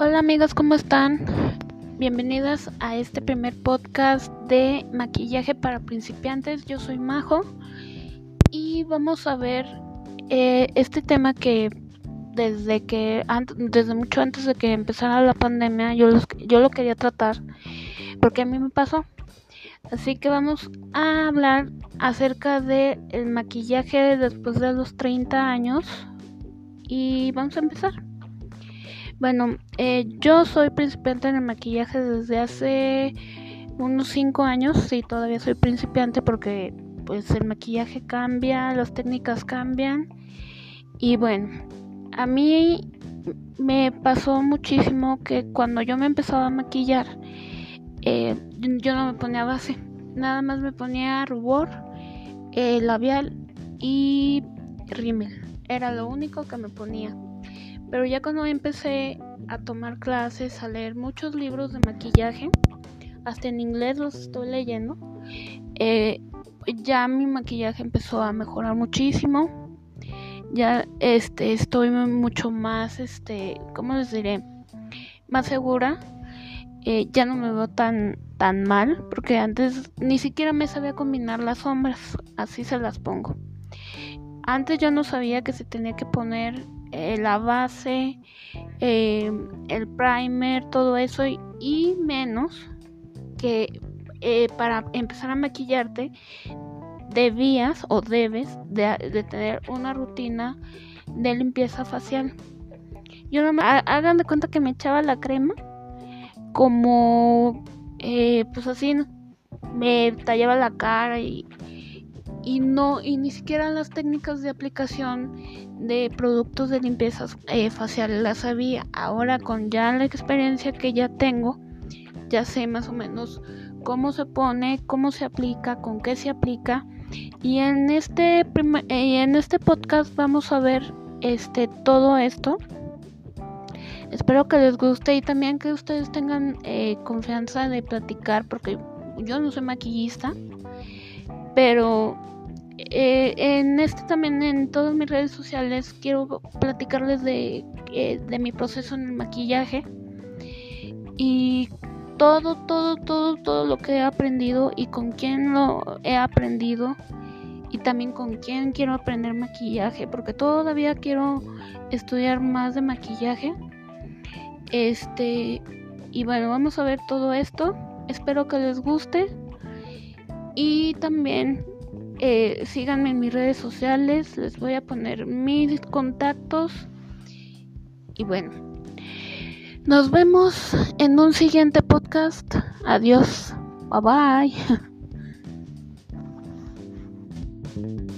Hola amigos, ¿cómo están? Bienvenidas a este primer podcast de maquillaje para principiantes. Yo soy Majo y vamos a ver eh, este tema que desde que desde mucho antes de que empezara la pandemia yo yo lo quería tratar porque a mí me pasó. Así que vamos a hablar acerca del el maquillaje después de los 30 años y vamos a empezar. Bueno, eh, yo soy principiante en el maquillaje desde hace unos 5 años. Sí, todavía soy principiante porque pues el maquillaje cambia, las técnicas cambian. Y bueno, a mí me pasó muchísimo que cuando yo me empezaba a maquillar, eh, yo no me ponía base, nada más me ponía rubor, eh, labial y rímel. Era lo único que me ponía. Pero ya cuando empecé a tomar clases, a leer muchos libros de maquillaje, hasta en inglés los estoy leyendo, eh, ya mi maquillaje empezó a mejorar muchísimo. Ya este estoy mucho más este, ¿cómo les diré? Más segura. Eh, ya no me veo tan tan mal porque antes ni siquiera me sabía combinar las sombras, así se las pongo. Antes yo no sabía que se tenía que poner eh, la base, eh, el primer, todo eso y, menos que eh, para empezar a maquillarte debías o debes de, tener una rutina de limpieza facial. Yo no me, hagan de cuenta que me echaba la crema como pues así me tallaba la cara y y no y ni siquiera las técnicas de aplicación de productos de limpieza eh, facial las sabía. Ahora con ya la experiencia que ya tengo ya sé más o menos cómo se pone cómo se aplica con qué se aplica. Y en este eh, en este podcast vamos a ver este todo esto. Espero que les guste y también que ustedes tengan eh, confianza de platicar porque yo no soy maquillista pero eh, en este también en todas mis redes sociales quiero platicarles de, eh, de mi proceso en el maquillaje y todo, todo, todo, todo lo que he aprendido y con quién lo he aprendido y también con quién quiero aprender maquillaje porque todavía quiero estudiar más de maquillaje. Este, y bueno, vamos a ver todo esto. Espero que les guste. Y también eh, síganme en mis redes sociales, les voy a poner mis contactos. Y bueno, nos vemos en un siguiente podcast. Adiós. Bye bye.